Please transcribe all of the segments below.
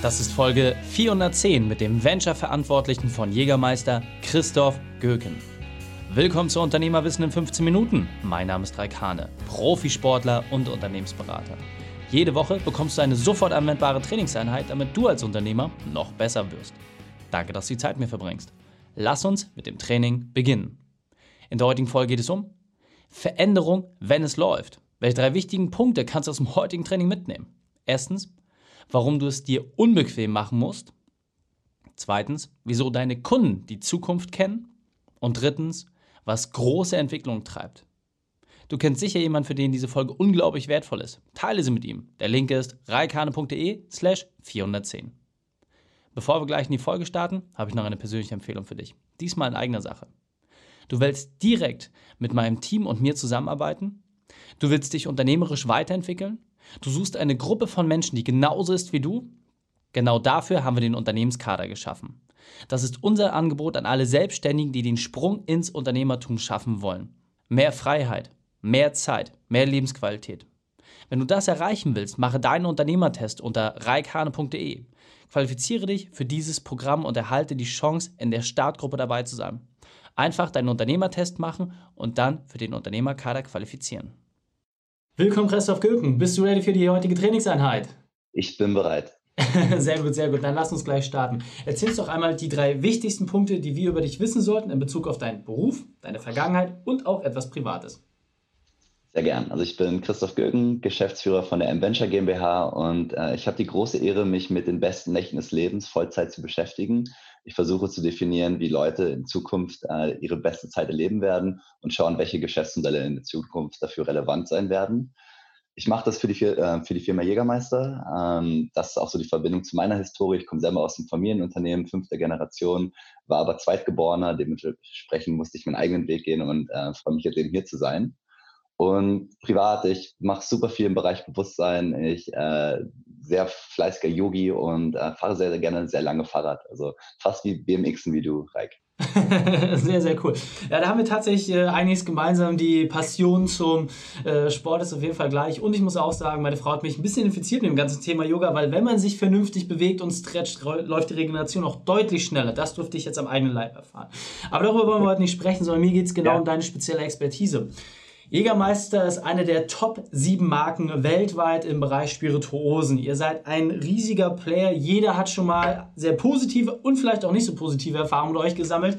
Das ist Folge 410 mit dem Venture-Verantwortlichen von Jägermeister, Christoph Göken. Willkommen zu Unternehmerwissen in 15 Minuten. Mein Name ist Raik Hane, Profisportler und Unternehmensberater. Jede Woche bekommst du eine sofort anwendbare Trainingseinheit, damit du als Unternehmer noch besser wirst. Danke, dass du die Zeit mir verbringst. Lass uns mit dem Training beginnen. In der heutigen Folge geht es um Veränderung, wenn es läuft. Welche drei wichtigen Punkte kannst du aus dem heutigen Training mitnehmen? Erstens, warum du es dir unbequem machen musst. Zweitens, wieso deine Kunden die Zukunft kennen. Und drittens, was große Entwicklungen treibt. Du kennst sicher jemanden, für den diese Folge unglaublich wertvoll ist. Teile sie mit ihm. Der Link ist reikane.de slash 410. Bevor wir gleich in die Folge starten, habe ich noch eine persönliche Empfehlung für dich. Diesmal in eigener Sache. Du willst direkt mit meinem Team und mir zusammenarbeiten? Du willst dich unternehmerisch weiterentwickeln? Du suchst eine Gruppe von Menschen, die genauso ist wie du? Genau dafür haben wir den Unternehmenskader geschaffen. Das ist unser Angebot an alle Selbstständigen, die den Sprung ins Unternehmertum schaffen wollen. Mehr Freiheit, mehr Zeit, mehr Lebensqualität. Wenn du das erreichen willst, mache deinen Unternehmertest unter reikhane.de. Qualifiziere dich für dieses Programm und erhalte die Chance, in der Startgruppe dabei zu sein. Einfach deinen Unternehmertest machen und dann für den Unternehmerkader qualifizieren. Willkommen, Christoph Göken. Bist du ready für die heutige Trainingseinheit? Ich bin bereit. sehr gut, sehr gut. Dann lass uns gleich starten. Erzähl uns doch einmal die drei wichtigsten Punkte, die wir über dich wissen sollten in Bezug auf deinen Beruf, deine Vergangenheit und auch etwas Privates. Sehr gern. Also ich bin Christoph Göken, Geschäftsführer von der M-Venture GmbH und äh, ich habe die große Ehre, mich mit den besten Nächten des Lebens Vollzeit zu beschäftigen. Ich versuche zu definieren, wie Leute in Zukunft äh, ihre beste Zeit erleben werden und schauen, welche Geschäftsmodelle in der Zukunft dafür relevant sein werden. Ich mache das für die, äh, für die Firma Jägermeister. Ähm, das ist auch so die Verbindung zu meiner Historie. Ich komme selber aus einem Familienunternehmen, fünfter Generation, war aber Zweitgeborener. Dementsprechend musste ich meinen eigenen Weg gehen und äh, freue mich jetzt eben hier zu sein. Und privat, ich mache super viel im Bereich Bewusstsein. Ich äh, sehr fleißiger Yogi und äh, fahre sehr, sehr gerne sehr lange Fahrrad. Also fast wie BMXen wie du, Reik. sehr, sehr cool. Ja, da haben wir tatsächlich äh, einiges gemeinsam. Die Passion zum äh, Sport ist auf jeden Fall gleich. Und ich muss auch sagen, meine Frau hat mich ein bisschen infiziert mit dem ganzen Thema Yoga, weil wenn man sich vernünftig bewegt und stretcht, läuft die Regeneration auch deutlich schneller. Das durfte ich jetzt am eigenen Leib erfahren. Aber darüber wollen wir heute nicht sprechen, sondern mir geht es genau ja. um deine spezielle Expertise. Jägermeister ist eine der Top 7 Marken weltweit im Bereich Spirituosen. Ihr seid ein riesiger Player. Jeder hat schon mal sehr positive und vielleicht auch nicht so positive Erfahrungen mit euch gesammelt.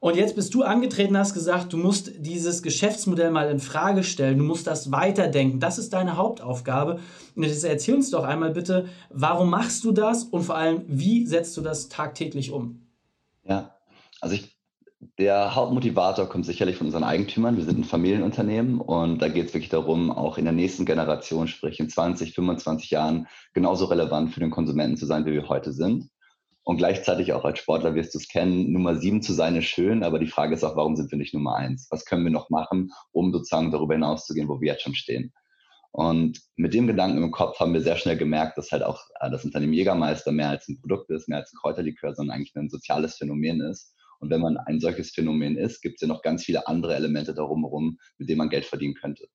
Und jetzt bist du angetreten, hast gesagt, du musst dieses Geschäftsmodell mal in Frage stellen, du musst das weiterdenken. Das ist deine Hauptaufgabe. Und jetzt erzähl uns doch einmal bitte, warum machst du das und vor allem, wie setzt du das tagtäglich um? Ja, also ich der Hauptmotivator kommt sicherlich von unseren Eigentümern. Wir sind ein Familienunternehmen und da geht es wirklich darum, auch in der nächsten Generation, sprich in 20, 25 Jahren, genauso relevant für den Konsumenten zu sein, wie wir heute sind. Und gleichzeitig auch als Sportler wirst du es kennen, Nummer sieben zu sein ist schön, aber die Frage ist auch, warum sind wir nicht Nummer eins? Was können wir noch machen, um sozusagen darüber hinaus zu gehen, wo wir jetzt schon stehen? Und mit dem Gedanken im Kopf haben wir sehr schnell gemerkt, dass halt auch äh, das Unternehmen Jägermeister mehr als ein Produkt ist, mehr als ein Kräuterlikör, sondern eigentlich ein soziales Phänomen ist und wenn man ein solches Phänomen ist, gibt es ja noch ganz viele andere Elemente darum herum, mit denen man Geld verdienen könnte.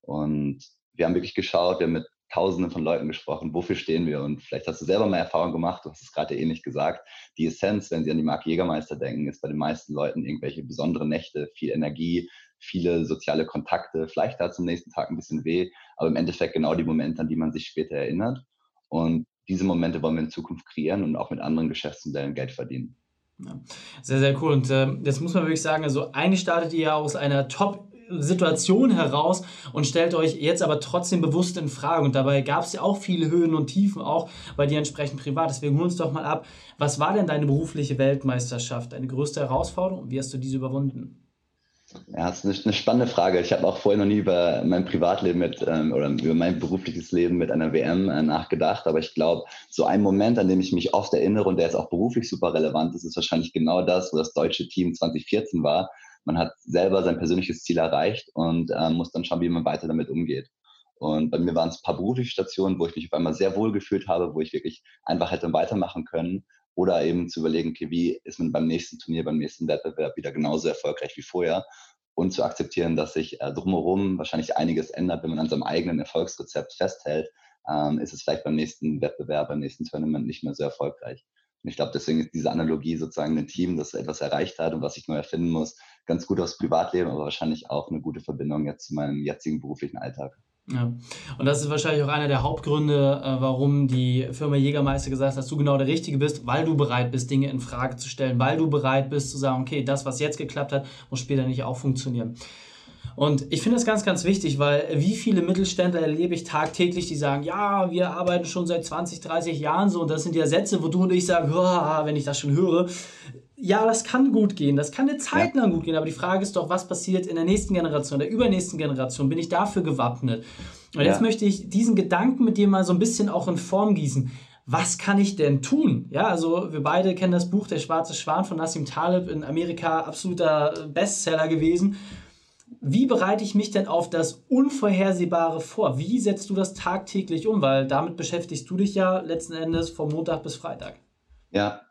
Und wir haben wirklich geschaut, wir haben mit Tausenden von Leuten gesprochen, wofür stehen wir? Und vielleicht hast du selber mal Erfahrung gemacht, du hast es gerade ähnlich gesagt. Die Essenz, wenn sie an die Marke Jägermeister denken, ist bei den meisten Leuten irgendwelche besonderen Nächte, viel Energie, viele soziale Kontakte. Vielleicht es am nächsten Tag ein bisschen weh, aber im Endeffekt genau die Momente, an die man sich später erinnert. Und diese Momente wollen wir in Zukunft kreieren und auch mit anderen Geschäftsmodellen Geld verdienen. Ja. Sehr, sehr cool. Und äh, jetzt muss man wirklich sagen, also eigentlich startet ihr ja aus einer Top- Situation heraus und stellt euch jetzt aber trotzdem bewusst in Frage. Und dabei gab es ja auch viele Höhen und Tiefen, auch bei dir entsprechend privat. Deswegen hol uns doch mal ab. Was war denn deine berufliche Weltmeisterschaft, deine größte Herausforderung und wie hast du diese überwunden? Ja, das ist eine, spannende Frage. Ich habe auch vorher noch nie über mein Privatleben mit ähm, oder über mein berufliches Leben mit einer WM äh, nachgedacht. Aber ich glaube, so ein Moment, an dem ich mich oft erinnere und der ist auch beruflich super relevant ist, ist wahrscheinlich genau das, wo das deutsche Team 2014 war. Man hat selber sein persönliches Ziel erreicht und äh, muss dann schauen, wie man weiter damit umgeht. Und bei mir waren es ein paar berufliche Stationen, wo ich mich auf einmal sehr wohl gefühlt habe, wo ich wirklich einfach hätte weitermachen können. Oder eben zu überlegen, okay, wie ist man beim nächsten Turnier, beim nächsten Wettbewerb wieder genauso erfolgreich wie vorher? Und zu akzeptieren, dass sich äh, drumherum wahrscheinlich einiges ändert, wenn man an seinem eigenen Erfolgsrezept festhält, ähm, ist es vielleicht beim nächsten Wettbewerb, beim nächsten Tournament nicht mehr so erfolgreich. Und ich glaube, deswegen ist diese Analogie sozusagen ein Team, das etwas erreicht hat und was sich neu erfinden muss, ganz gut aufs Privatleben, aber wahrscheinlich auch eine gute Verbindung jetzt zu meinem jetzigen beruflichen Alltag. Ja. Und das ist wahrscheinlich auch einer der Hauptgründe, äh, warum die Firma Jägermeister gesagt hat, dass du genau der Richtige bist, weil du bereit bist, Dinge in Frage zu stellen, weil du bereit bist zu sagen, okay, das, was jetzt geklappt hat, muss später nicht auch funktionieren. Und ich finde das ganz, ganz wichtig, weil wie viele Mittelständler erlebe ich tagtäglich, die sagen, ja, wir arbeiten schon seit 20, 30 Jahren so. Und das sind ja Sätze, wo du und ich sagen, wenn ich das schon höre. Ja, das kann gut gehen, das kann eine Zeit lang gut gehen, aber die Frage ist doch, was passiert in der nächsten Generation, der übernächsten Generation? Bin ich dafür gewappnet? Und jetzt möchte ich diesen Gedanken mit dir mal so ein bisschen auch in Form gießen was kann ich denn tun? Ja, also wir beide kennen das Buch Der schwarze Schwan von Nassim Taleb, in Amerika absoluter Bestseller gewesen wie bereite ich mich denn auf das Unvorhersehbare vor? Wie setzt du das tagtäglich um? Weil damit beschäftigst du dich ja letzten Endes vom Montag bis Freitag. Ja,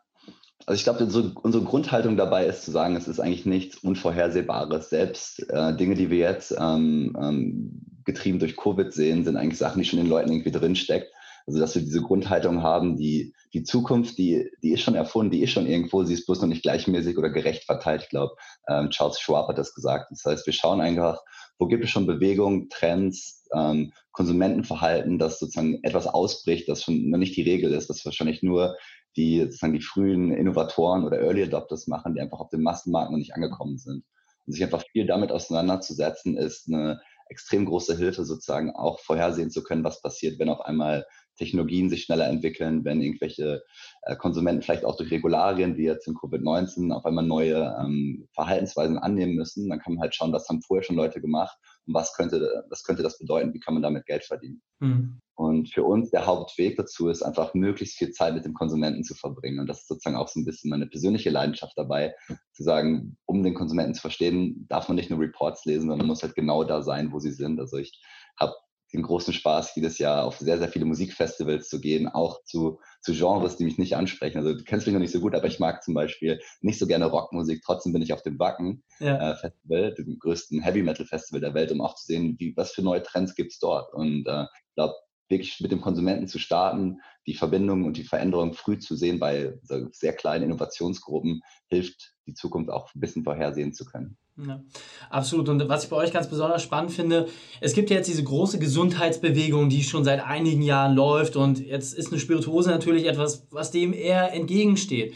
also ich glaube, unsere, Grundhaltung dabei ist zu sagen, es ist eigentlich nichts Unvorhersehbares. Selbst äh, Dinge, die wir jetzt ähm, ähm, getrieben durch Covid sehen, sind eigentlich Sachen, die schon in den Leuten irgendwie drinstecken. Also dass wir diese Grundhaltung haben, die, die Zukunft, die, die ist schon erfunden, die ist schon irgendwo, sie ist bloß noch nicht gleichmäßig oder gerecht verteilt. Ich glaube, ähm, Charles Schwab hat das gesagt. Das heißt, wir schauen einfach, wo gibt es schon Bewegungen, Trends, ähm, Konsumentenverhalten, das sozusagen etwas ausbricht, das schon noch nicht die Regel ist, was wahrscheinlich nur die sozusagen die frühen Innovatoren oder Early Adopters machen, die einfach auf dem Massenmarkt noch nicht angekommen sind. Und sich einfach viel damit auseinanderzusetzen, ist eine extrem große Hilfe, sozusagen auch vorhersehen zu können, was passiert, wenn auf einmal Technologien sich schneller entwickeln, wenn irgendwelche äh, Konsumenten vielleicht auch durch Regularien wie jetzt in Covid-19 auf einmal neue ähm, Verhaltensweisen annehmen müssen, dann kann man halt schauen, was haben vorher schon Leute gemacht und was könnte, was könnte das bedeuten, wie kann man damit Geld verdienen. Mhm. Und für uns der Hauptweg dazu ist einfach möglichst viel Zeit mit dem Konsumenten zu verbringen. Und das ist sozusagen auch so ein bisschen meine persönliche Leidenschaft dabei, zu sagen, um den Konsumenten zu verstehen, darf man nicht nur Reports lesen, sondern muss halt genau da sein, wo sie sind. Also ich habe den großen Spaß, jedes Jahr auf sehr, sehr viele Musikfestivals zu gehen, auch zu, zu Genres, die mich nicht ansprechen. Also du kennst mich noch nicht so gut, aber ich mag zum Beispiel nicht so gerne Rockmusik. Trotzdem bin ich auf dem Wacken ja. äh, Festival, dem größten Heavy Metal Festival der Welt, um auch zu sehen, wie, was für neue Trends gibt's dort. Und äh, ich glaube, wirklich mit dem Konsumenten zu starten, die Verbindung und die Veränderung früh zu sehen bei so sehr kleinen Innovationsgruppen, hilft, die Zukunft auch ein bisschen vorhersehen zu können. Ja, absolut. Und was ich bei euch ganz besonders spannend finde, es gibt ja jetzt diese große Gesundheitsbewegung, die schon seit einigen Jahren läuft. Und jetzt ist eine Spirituose natürlich etwas, was dem eher entgegensteht.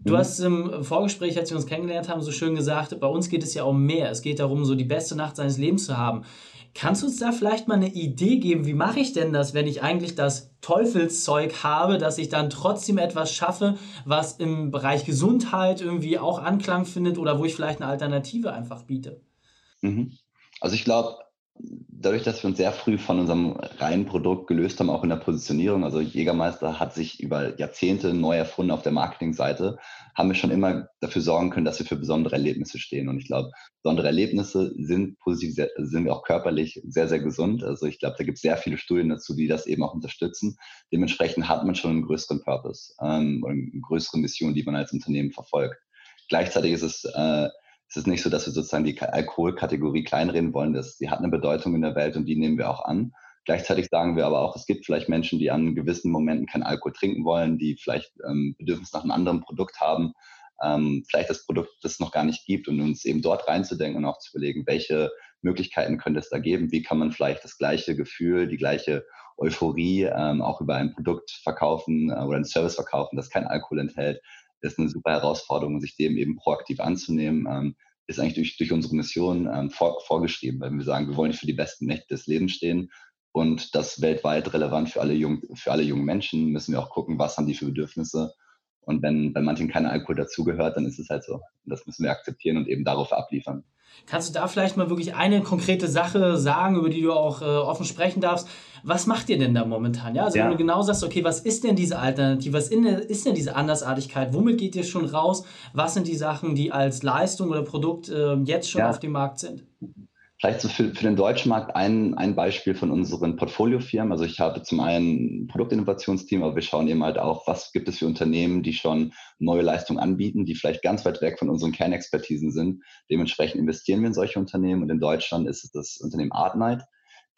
Du mhm. hast im Vorgespräch, als wir uns kennengelernt haben, so schön gesagt, bei uns geht es ja um mehr. Es geht darum, so die beste Nacht seines Lebens zu haben. Kannst du uns da vielleicht mal eine Idee geben, wie mache ich denn das, wenn ich eigentlich das Teufelszeug habe, dass ich dann trotzdem etwas schaffe, was im Bereich Gesundheit irgendwie auch Anklang findet oder wo ich vielleicht eine Alternative einfach biete? Mhm. Also ich glaube, dadurch, dass wir uns sehr früh von unserem reinen Produkt gelöst haben, auch in der Positionierung, also Jägermeister hat sich über Jahrzehnte neu erfunden auf der Marketingseite, haben wir schon immer dafür sorgen können, dass wir für besondere Erlebnisse stehen. Und ich glaube, besondere Erlebnisse sind positiv, sind auch körperlich sehr, sehr gesund. Also ich glaube, da gibt es sehr viele Studien dazu, die das eben auch unterstützen. Dementsprechend hat man schon einen größeren Purpose ähm, oder eine größere Mission, die man als Unternehmen verfolgt. Gleichzeitig ist es äh, es ist nicht so, dass wir sozusagen die Alkoholkategorie kleinreden wollen. Das, die hat eine Bedeutung in der Welt und die nehmen wir auch an. Gleichzeitig sagen wir aber auch, es gibt vielleicht Menschen, die an gewissen Momenten kein Alkohol trinken wollen, die vielleicht ähm, Bedürfnis nach einem anderen Produkt haben, ähm, vielleicht das Produkt das noch gar nicht gibt und uns eben dort reinzudenken und auch zu überlegen, welche Möglichkeiten könnte es da geben, wie kann man vielleicht das gleiche Gefühl, die gleiche Euphorie ähm, auch über ein Produkt verkaufen äh, oder einen Service verkaufen, das kein Alkohol enthält, ist eine super Herausforderung, sich dem eben proaktiv anzunehmen. Ähm, ist eigentlich durch, durch unsere Mission ähm, vor, vorgeschrieben, weil wir sagen, wir wollen für die besten Nächte des Lebens stehen und das weltweit relevant für alle, jung, für alle jungen Menschen. Müssen wir auch gucken, was haben die für Bedürfnisse. Und wenn bei manchen kein Alkohol dazugehört, dann ist es halt so. Das müssen wir akzeptieren und eben darauf abliefern. Kannst du da vielleicht mal wirklich eine konkrete Sache sagen, über die du auch äh, offen sprechen darfst? Was macht ihr denn da momentan? Ja, also ja. wenn du genau sagst, okay, was ist denn diese Alternative? Was ist denn diese Andersartigkeit? Womit geht ihr schon raus? Was sind die Sachen, die als Leistung oder Produkt äh, jetzt schon ja. auf dem Markt sind? Vielleicht so für, für den deutschen Markt ein, ein Beispiel von unseren Portfoliofirmen. Also ich habe zum einen ein Produktinnovationsteam, aber wir schauen eben halt auch, was gibt es für Unternehmen, die schon neue Leistungen anbieten, die vielleicht ganz weit weg von unseren Kernexpertisen sind. Dementsprechend investieren wir in solche Unternehmen und in Deutschland ist es das Unternehmen Artnight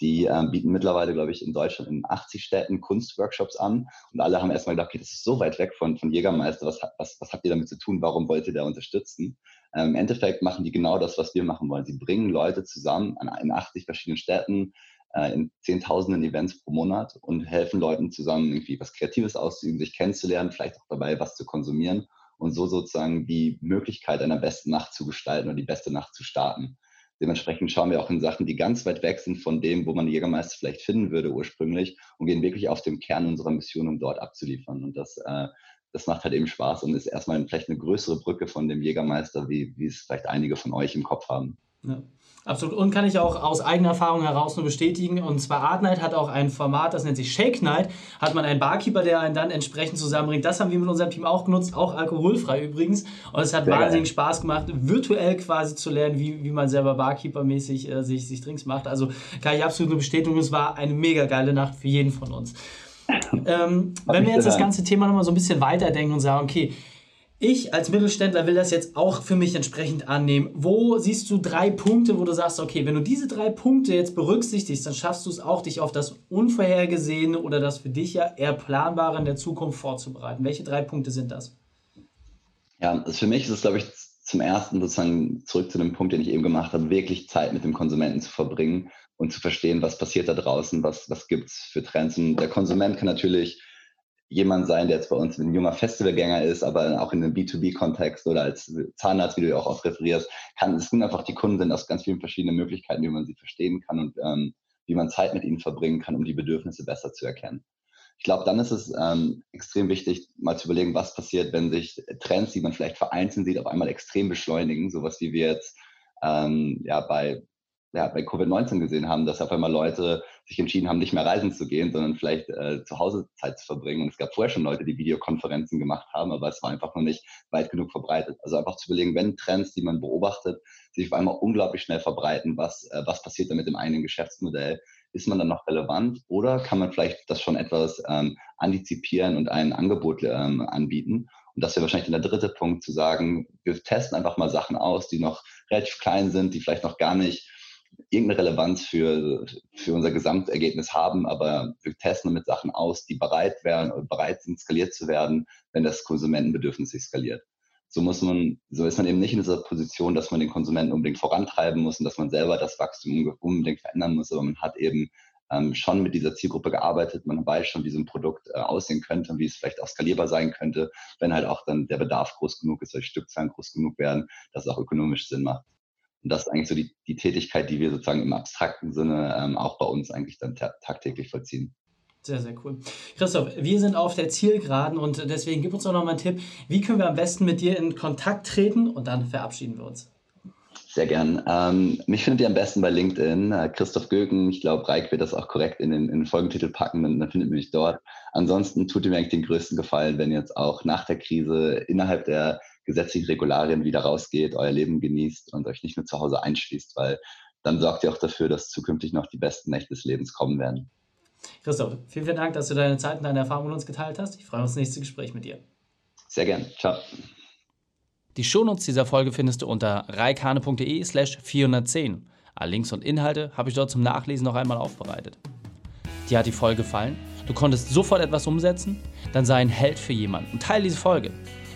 Die ähm, bieten mittlerweile, glaube ich, in Deutschland in 80 Städten Kunstworkshops an. Und alle haben erstmal gedacht, okay, das ist so weit weg von, von Jägermeister. Was, was, was habt ihr damit zu tun? Warum wollt ihr da unterstützen? Ähm, Im Endeffekt machen die genau das, was wir machen wollen. Sie bringen Leute zusammen in 80 verschiedenen Städten, äh, in Zehntausenden Events pro Monat und helfen Leuten zusammen, irgendwie was Kreatives auszuüben, sich kennenzulernen, vielleicht auch dabei was zu konsumieren und so sozusagen die Möglichkeit einer besten Nacht zu gestalten oder die beste Nacht zu starten. Dementsprechend schauen wir auch in Sachen, die ganz weit weg sind von dem, wo man Jägermeister vielleicht finden würde ursprünglich und gehen wirklich auf den Kern unserer Mission, um dort abzuliefern. Und das, äh, das macht halt eben Spaß und ist erstmal vielleicht eine größere Brücke von dem Jägermeister, wie, wie es vielleicht einige von euch im Kopf haben. Ja. Absolut. Und kann ich auch aus eigener Erfahrung heraus nur bestätigen. Und zwar Art Night hat auch ein Format, das nennt sich Shake Night. Hat man einen Barkeeper, der einen dann entsprechend zusammenbringt. Das haben wir mit unserem Team auch genutzt, auch alkoholfrei übrigens. Und es hat Sehr wahnsinnig geil. Spaß gemacht, virtuell quasi zu lernen, wie, wie man selber Barkeeper-mäßig äh, sich, sich Drinks macht. Also kann ich absolut nur bestätigen, es war eine mega geile Nacht für jeden von uns. Ähm, wenn wir jetzt das ganze Thema nochmal so ein bisschen weiterdenken und sagen, okay, ich als Mittelständler will das jetzt auch für mich entsprechend annehmen. Wo siehst du drei Punkte, wo du sagst, okay, wenn du diese drei Punkte jetzt berücksichtigst, dann schaffst du es auch, dich auf das Unvorhergesehene oder das für dich ja eher Planbare in der Zukunft vorzubereiten. Welche drei Punkte sind das? Ja, also für mich ist es, glaube ich, zum ersten sozusagen zurück zu dem Punkt, den ich eben gemacht habe, wirklich Zeit mit dem Konsumenten zu verbringen und zu verstehen, was passiert da draußen, was, was gibt es für Trends. Und der Konsument kann natürlich jemand sein, der jetzt bei uns ein junger Festivalgänger ist, aber auch in einem B2B-Kontext oder als Zahnarzt, wie du ja auch oft referierst, kann, es sind einfach die Kunden sind aus ganz vielen verschiedenen Möglichkeiten, wie man sie verstehen kann und ähm, wie man Zeit mit ihnen verbringen kann, um die Bedürfnisse besser zu erkennen. Ich glaube, dann ist es ähm, extrem wichtig, mal zu überlegen, was passiert, wenn sich Trends, die man vielleicht vereinzelt sieht, auf einmal extrem beschleunigen, sowas wie wir jetzt ähm, ja, bei ja, bei Covid-19 gesehen haben, dass auf einmal Leute sich entschieden haben, nicht mehr reisen zu gehen, sondern vielleicht äh, zu Hause Zeit zu verbringen. Und es gab vorher schon Leute, die Videokonferenzen gemacht haben, aber es war einfach noch nicht weit genug verbreitet. Also einfach zu überlegen, wenn Trends, die man beobachtet, sich auf einmal unglaublich schnell verbreiten, was, äh, was passiert da mit dem eigenen Geschäftsmodell? Ist man dann noch relevant oder kann man vielleicht das schon etwas ähm, antizipieren und ein Angebot ähm, anbieten? Und das wäre wahrscheinlich der dritte Punkt, zu sagen, wir testen einfach mal Sachen aus, die noch relativ klein sind, die vielleicht noch gar nicht irgendeine Relevanz für, für unser Gesamtergebnis haben, aber wir testen damit Sachen aus, die bereit wären, bereit sind, skaliert zu werden, wenn das Konsumentenbedürfnis sich skaliert. So muss man, so ist man eben nicht in dieser Position, dass man den Konsumenten unbedingt vorantreiben muss und dass man selber das Wachstum unbedingt verändern muss, aber man hat eben ähm, schon mit dieser Zielgruppe gearbeitet. Man weiß schon, wie so ein Produkt äh, aussehen könnte und wie es vielleicht auch skalierbar sein könnte, wenn halt auch dann der Bedarf groß genug ist, weil Stückzahlen groß genug werden, dass es auch ökonomisch Sinn macht. Und das ist eigentlich so die, die Tätigkeit, die wir sozusagen im abstrakten Sinne ähm, auch bei uns eigentlich dann tagtäglich vollziehen. Sehr, sehr cool. Christoph, wir sind auf der Zielgeraden und deswegen gib uns doch noch mal einen Tipp. Wie können wir am besten mit dir in Kontakt treten und dann verabschieden wir uns? Sehr gern. Ähm, mich findet ihr am besten bei LinkedIn. Äh, Christoph Göken. Ich glaube, Reik wird das auch korrekt in den, in den Folgentitel packen, dann, dann findet ihr mich dort. Ansonsten tut ihr mir eigentlich den größten Gefallen, wenn ihr jetzt auch nach der Krise innerhalb der gesetzlichen Regularien wieder rausgeht, euer Leben genießt und euch nicht nur zu Hause einschließt, weil dann sorgt ihr auch dafür, dass zukünftig noch die besten Nächte des Lebens kommen werden. Christoph, vielen, vielen Dank, dass du deine Zeit und deine Erfahrungen mit uns geteilt hast. Ich freue mich auf das nächste Gespräch mit dir. Sehr gern. Ciao. Die Shownotes dieser Folge findest du unter reikane.de slash 410. Alle Links und Inhalte habe ich dort zum Nachlesen noch einmal aufbereitet. Dir hat die Folge gefallen? Du konntest sofort etwas umsetzen? Dann sei ein Held für jemanden und teile diese Folge.